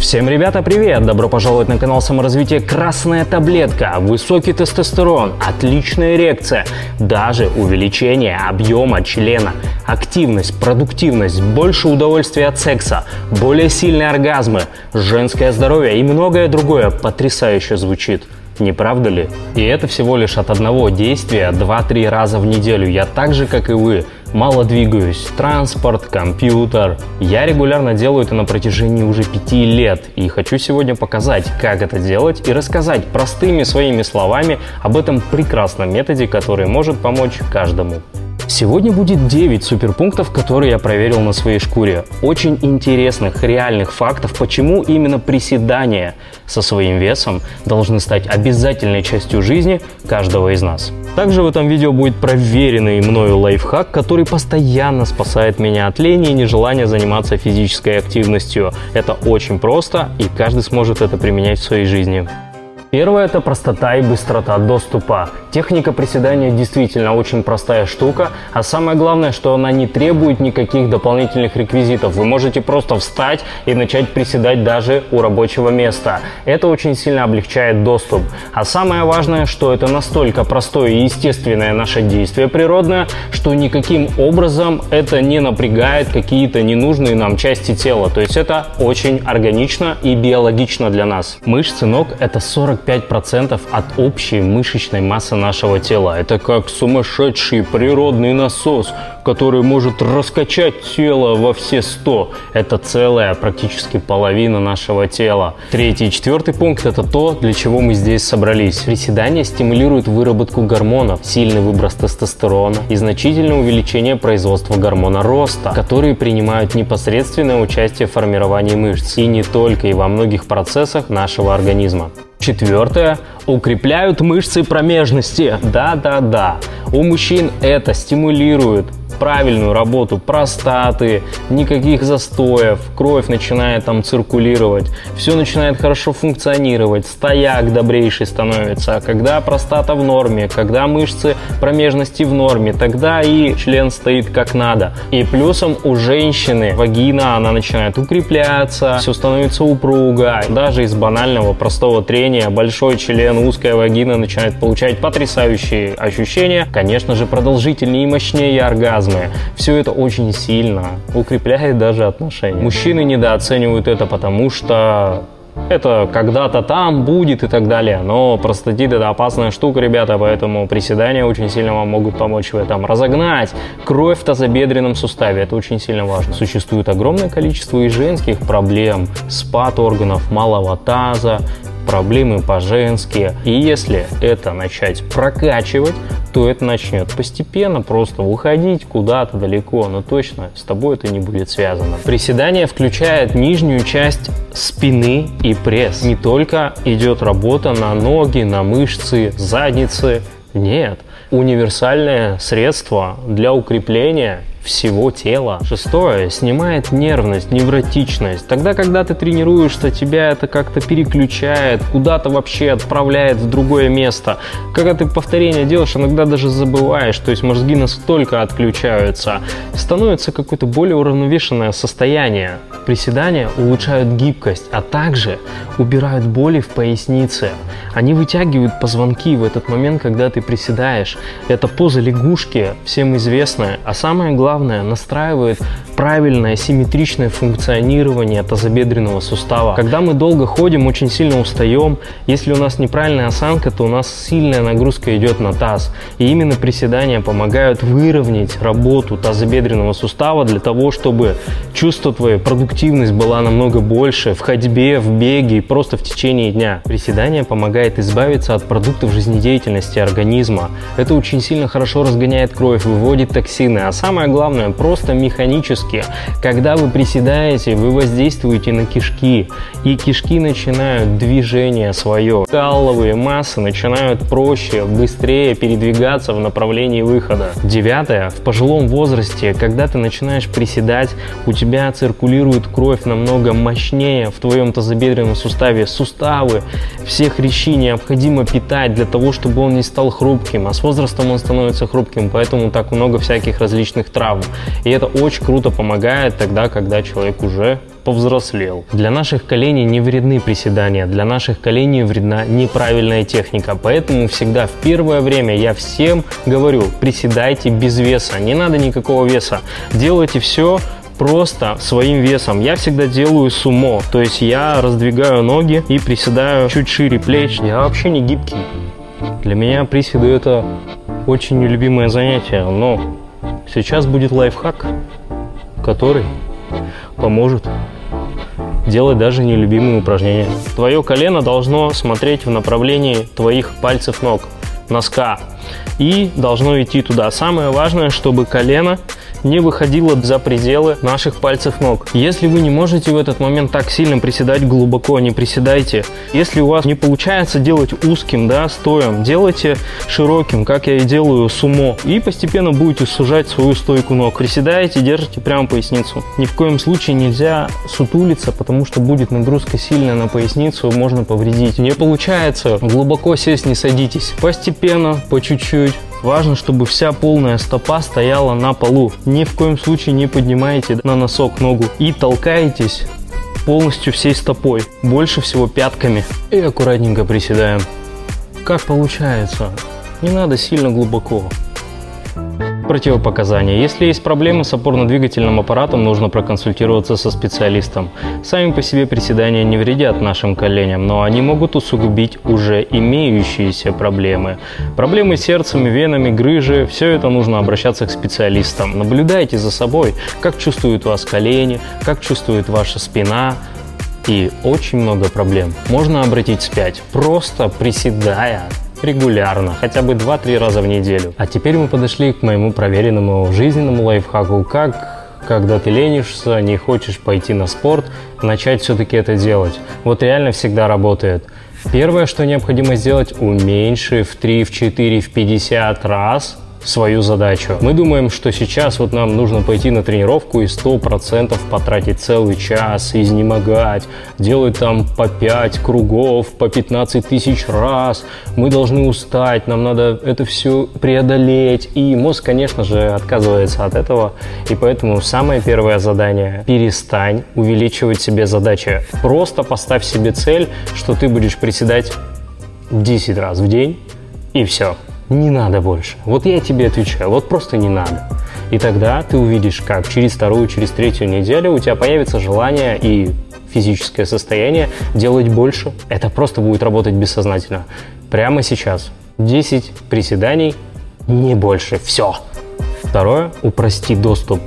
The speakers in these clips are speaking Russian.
Всем, ребята, привет! Добро пожаловать на канал саморазвития «Красная таблетка». Высокий тестостерон, отличная эрекция, даже увеличение объема члена, активность, продуктивность, больше удовольствия от секса, более сильные оргазмы, женское здоровье и многое другое потрясающе звучит. Не правда ли? И это всего лишь от одного действия 2-3 раза в неделю. Я так же, как и вы, мало двигаюсь. Транспорт, компьютер. Я регулярно делаю это на протяжении уже 5 лет. И хочу сегодня показать, как это делать и рассказать простыми своими словами об этом прекрасном методе, который может помочь каждому. Сегодня будет 9 суперпунктов, которые я проверил на своей шкуре. Очень интересных, реальных фактов, почему именно приседания со своим весом должны стать обязательной частью жизни каждого из нас. Также в этом видео будет проверенный мною лайфхак, который постоянно спасает меня от лени и нежелания заниматься физической активностью. Это очень просто, и каждый сможет это применять в своей жизни. Первое – это простота и быстрота доступа. Техника приседания действительно очень простая штука, а самое главное, что она не требует никаких дополнительных реквизитов. Вы можете просто встать и начать приседать даже у рабочего места. Это очень сильно облегчает доступ. А самое важное, что это настолько простое и естественное наше действие природное, что никаким образом это не напрягает какие-то ненужные нам части тела. То есть это очень органично и биологично для нас. Мышцы ног – это 40 45% от общей мышечной массы нашего тела. Это как сумасшедший природный насос, который может раскачать тело во все 100. Это целая практически половина нашего тела. Третий и четвертый пункт – это то, для чего мы здесь собрались. Приседания стимулируют выработку гормонов, сильный выброс тестостерона и значительное увеличение производства гормона роста, которые принимают непосредственное участие в формировании мышц. И не только, и во многих процессах нашего организма. Четвертое. Укрепляют мышцы промежности. Да-да-да. У мужчин это стимулирует правильную работу простаты, никаких застоев, кровь начинает там циркулировать, все начинает хорошо функционировать, стояк добрейший становится. А когда простата в норме, когда мышцы промежности в норме, тогда и член стоит как надо. И плюсом у женщины вагина, она начинает укрепляться, все становится упруго. Даже из банального простого трения большой член, узкая вагина начинает получать потрясающие ощущения. Конечно же, продолжительнее и мощнее оргазм оргазмы. Все это очень сильно укрепляет даже отношения. Мужчины недооценивают это, потому что это когда-то там будет и так далее. Но простатит это опасная штука, ребята, поэтому приседания очень сильно вам могут помочь в этом. Разогнать кровь в тазобедренном суставе, это очень сильно важно. Существует огромное количество и женских проблем, спад органов малого таза, проблемы по-женски. И если это начать прокачивать, то это начнет постепенно просто уходить куда-то далеко, но точно с тобой это не будет связано. Приседание включает нижнюю часть спины и пресс. Не только идет работа на ноги, на мышцы, задницы, нет. Универсальное средство для укрепления всего тела. Шестое. Снимает нервность, невротичность. Тогда, когда ты тренируешься, тебя это как-то переключает, куда-то вообще отправляет в другое место. Когда ты повторение делаешь, иногда даже забываешь, то есть мозги настолько отключаются. Становится какое-то более уравновешенное состояние. Приседания улучшают гибкость, а также убирают боли в пояснице. Они вытягивают позвонки в этот момент, когда ты приседаешь. Это поза лягушки, всем известная. А самое главное, главное, настраивает правильное симметричное функционирование тазобедренного сустава. Когда мы долго ходим, очень сильно устаем. Если у нас неправильная осанка, то у нас сильная нагрузка идет на таз. И именно приседания помогают выровнять работу тазобедренного сустава для того, чтобы чувство твоей продуктивность была намного больше в ходьбе, в беге и просто в течение дня. Приседание помогает избавиться от продуктов жизнедеятельности организма. Это очень сильно хорошо разгоняет кровь, выводит токсины. А самое главное, главное, просто механически. Когда вы приседаете, вы воздействуете на кишки, и кишки начинают движение свое. Каловые массы начинают проще, быстрее передвигаться в направлении выхода. Девятое. В пожилом возрасте, когда ты начинаешь приседать, у тебя циркулирует кровь намного мощнее в твоем тазобедренном суставе. Суставы, все хрящи необходимо питать для того, чтобы он не стал хрупким, а с возрастом он становится хрупким, поэтому так много всяких различных травм. И это очень круто помогает тогда, когда человек уже повзрослел. Для наших коленей не вредны приседания, для наших коленей вредна неправильная техника. Поэтому всегда в первое время я всем говорю, приседайте без веса, не надо никакого веса. Делайте все просто своим весом. Я всегда делаю сумо, то есть я раздвигаю ноги и приседаю чуть шире плеч. Я вообще не гибкий. Для меня приседы это очень нелюбимое занятие, но сейчас будет лайфхак, который поможет делать даже нелюбимые упражнения. Твое колено должно смотреть в направлении твоих пальцев ног, носка, и должно идти туда. Самое важное, чтобы колено не выходило за пределы наших пальцев ног. Если вы не можете в этот момент так сильно приседать глубоко, не приседайте. Если у вас не получается делать узким, да, стоем, делайте широким, как я и делаю сумо, и постепенно будете сужать свою стойку ног. Приседаете, держите прямо поясницу. Ни в коем случае нельзя сутулиться, потому что будет нагрузка сильная на поясницу, можно повредить. Не получается, глубоко сесть не садитесь. Постепенно, по чуть-чуть, Важно, чтобы вся полная стопа стояла на полу. Ни в коем случае не поднимаете на носок ногу и толкаетесь полностью всей стопой, больше всего пятками. И аккуратненько приседаем. Как получается. Не надо сильно глубоко. Противопоказания. Если есть проблемы с опорно-двигательным аппаратом, нужно проконсультироваться со специалистом. Сами по себе приседания не вредят нашим коленям, но они могут усугубить уже имеющиеся проблемы. Проблемы с сердцем, венами, грыжи – все это нужно обращаться к специалистам. Наблюдайте за собой, как чувствуют вас колени, как чувствует ваша спина, и очень много проблем можно обратить вспять, просто приседая регулярно, хотя бы 2-3 раза в неделю. А теперь мы подошли к моему проверенному жизненному лайфхаку, как когда ты ленишься, не хочешь пойти на спорт, начать все-таки это делать. Вот реально всегда работает. Первое, что необходимо сделать, уменьши в 3, в 4, в 50 раз свою задачу. Мы думаем, что сейчас вот нам нужно пойти на тренировку и 100% потратить целый час, изнемогать, делать там по 5 кругов, по 15 тысяч раз. Мы должны устать, нам надо это все преодолеть. И мозг, конечно же, отказывается от этого. И поэтому самое первое задание – перестань увеличивать себе задачи. Просто поставь себе цель, что ты будешь приседать 10 раз в день, и все не надо больше. Вот я тебе отвечаю, вот просто не надо. И тогда ты увидишь, как через вторую, через третью неделю у тебя появится желание и физическое состояние делать больше. Это просто будет работать бессознательно. Прямо сейчас. 10 приседаний, не больше. Все. Второе, упрости доступ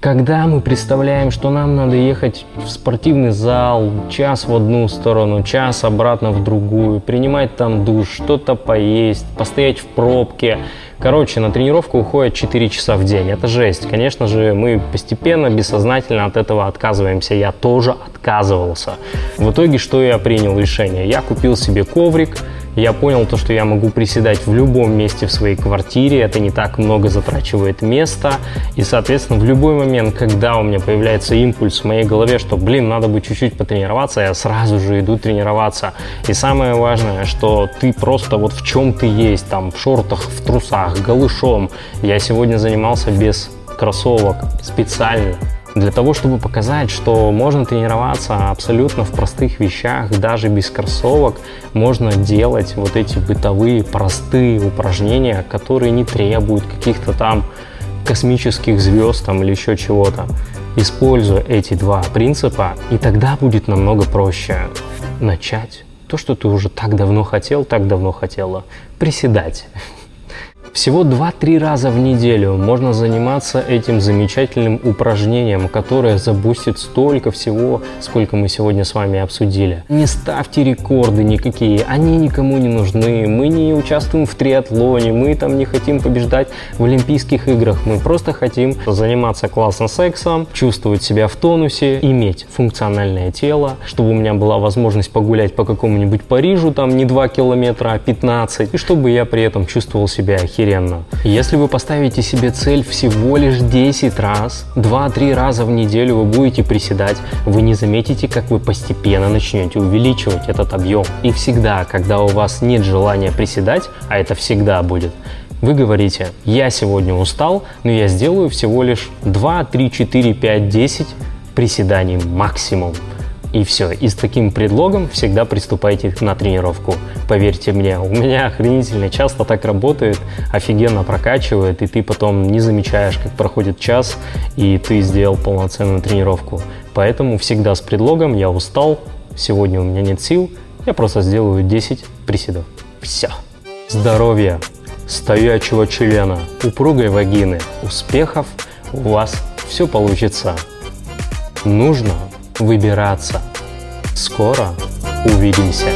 когда мы представляем, что нам надо ехать в спортивный зал, час в одну сторону, час обратно в другую, принимать там душ, что-то поесть, постоять в пробке. Короче, на тренировку уходит 4 часа в день. Это жесть. Конечно же, мы постепенно, бессознательно от этого отказываемся. Я тоже отказывался. В итоге, что я принял решение? Я купил себе коврик, я понял то, что я могу приседать в любом месте в своей квартире, это не так много затрачивает места, и, соответственно, в любой момент, когда у меня появляется импульс в моей голове, что, блин, надо бы чуть-чуть потренироваться, я сразу же иду тренироваться. И самое важное, что ты просто вот в чем ты есть, там, в шортах, в трусах, голышом. Я сегодня занимался без кроссовок специально для того, чтобы показать, что можно тренироваться абсолютно в простых вещах, даже без кроссовок, можно делать вот эти бытовые простые упражнения, которые не требуют каких-то там космических звезд там, или еще чего-то. Используя эти два принципа, и тогда будет намного проще начать то, что ты уже так давно хотел, так давно хотела, приседать. Всего 2-3 раза в неделю можно заниматься этим замечательным упражнением, которое забустит столько всего, сколько мы сегодня с вами обсудили. Не ставьте рекорды никакие, они никому не нужны. Мы не участвуем в триатлоне, мы там не хотим побеждать в Олимпийских играх. Мы просто хотим заниматься классно сексом, чувствовать себя в тонусе, иметь функциональное тело, чтобы у меня была возможность погулять по какому-нибудь Парижу, там не 2 километра, а 15, и чтобы я при этом чувствовал себя охеренно. Если вы поставите себе цель всего лишь 10 раз, 2-3 раза в неделю вы будете приседать, вы не заметите, как вы постепенно начнете увеличивать этот объем. И всегда, когда у вас нет желания приседать, а это всегда будет, вы говорите, я сегодня устал, но я сделаю всего лишь 2, 3, 4, 5, 10 приседаний максимум. И все. И с таким предлогом всегда приступайте на тренировку. Поверьте мне, у меня охренительно часто так работает, офигенно прокачивает, и ты потом не замечаешь, как проходит час, и ты сделал полноценную тренировку. Поэтому всегда с предлогом «я устал», «сегодня у меня нет сил», я просто сделаю 10 приседов. Все. Здоровья, стоячего члена, упругой вагины, успехов, у вас все получится. Нужно выбираться. Скоро увидимся.